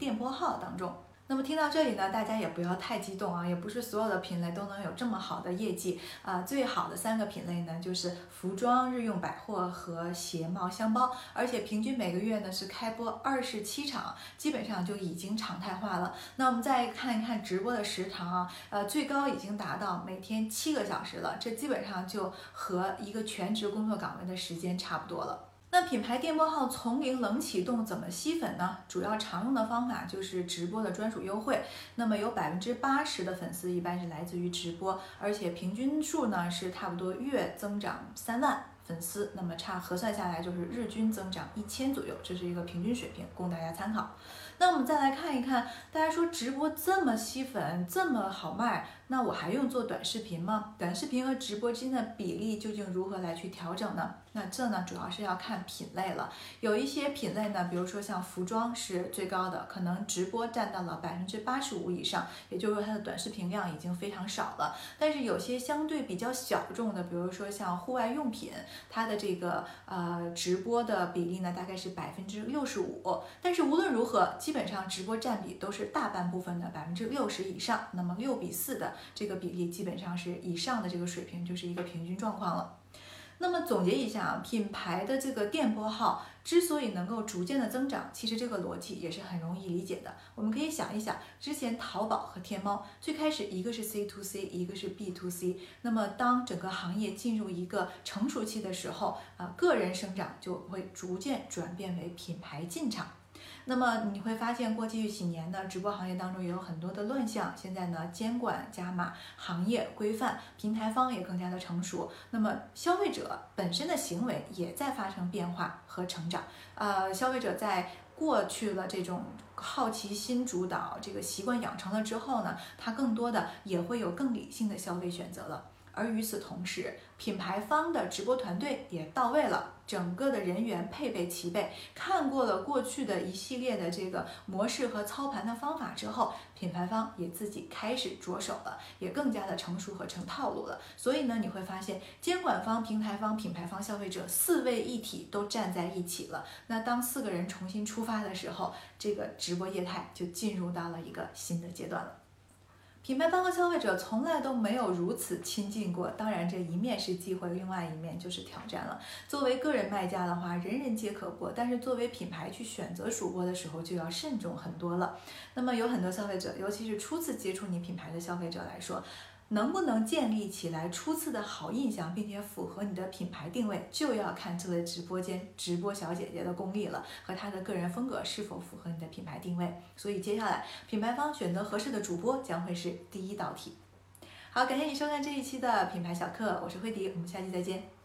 电波号当中。那么听到这里呢，大家也不要太激动啊，也不是所有的品类都能有这么好的业绩啊。最好的三个品类呢，就是服装、日用百货和鞋帽箱包，而且平均每个月呢是开播二十七场，基本上就已经常态化了。那我们再看一看直播的时长啊，呃，最高已经达到每天七个小时了，这基本上就和一个全职工作岗位的时间差不多了。那品牌电波号从零冷启动怎么吸粉呢？主要常用的方法就是直播的专属优惠。那么有百分之八十的粉丝一般是来自于直播，而且平均数呢是差不多月增长三万粉丝。那么差核算下来就是日均增长一千左右，这是一个平均水平，供大家参考。那我们再来看一看，大家说直播这么吸粉，这么好卖。那我还用做短视频吗？短视频和直播间的比例究竟如何来去调整呢？那这呢，主要是要看品类了。有一些品类呢，比如说像服装是最高的，可能直播占到了百分之八十五以上，也就是说它的短视频量已经非常少了。但是有些相对比较小众的，比如说像户外用品，它的这个呃直播的比例呢，大概是百分之六十五。但是无论如何，基本上直播占比都是大半部分的百分之六十以上。那么六比四的。这个比例基本上是以上的这个水平，就是一个平均状况了。那么总结一下啊，品牌的这个电波号之所以能够逐渐的增长，其实这个逻辑也是很容易理解的。我们可以想一想，之前淘宝和天猫最开始一个是 C to C，一个是 B to C。那么当整个行业进入一个成熟期的时候啊，个人生长就会逐渐转变为品牌进场。那么你会发现，过去几年呢，直播行业当中也有很多的乱象。现在呢，监管加码，行业规范，平台方也更加的成熟。那么消费者本身的行为也在发生变化和成长。呃，消费者在过去了这种好奇心主导这个习惯养成了之后呢，他更多的也会有更理性的消费选择了。而与此同时，品牌方的直播团队也到位了，整个的人员配备齐备。看过了过去的一系列的这个模式和操盘的方法之后，品牌方也自己开始着手了，也更加的成熟和成套路了。所以呢，你会发现监管方、平台方、品牌方、消费者四位一体都站在一起了。那当四个人重新出发的时候，这个直播业态就进入到了一个新的阶段了。品牌方和消费者从来都没有如此亲近过，当然这一面是机会，另外一面就是挑战了。作为个人卖家的话，人人皆可播，但是作为品牌去选择主播的时候就要慎重很多了。那么有很多消费者，尤其是初次接触你品牌的消费者来说。能不能建立起来初次的好印象，并且符合你的品牌定位，就要看这位直播间直播小姐姐的功力了，和她的个人风格是否符合你的品牌定位。所以接下来品牌方选择合适的主播将会是第一道题。好，感谢你收看这一期的品牌小课，我是慧迪，我们下期再见。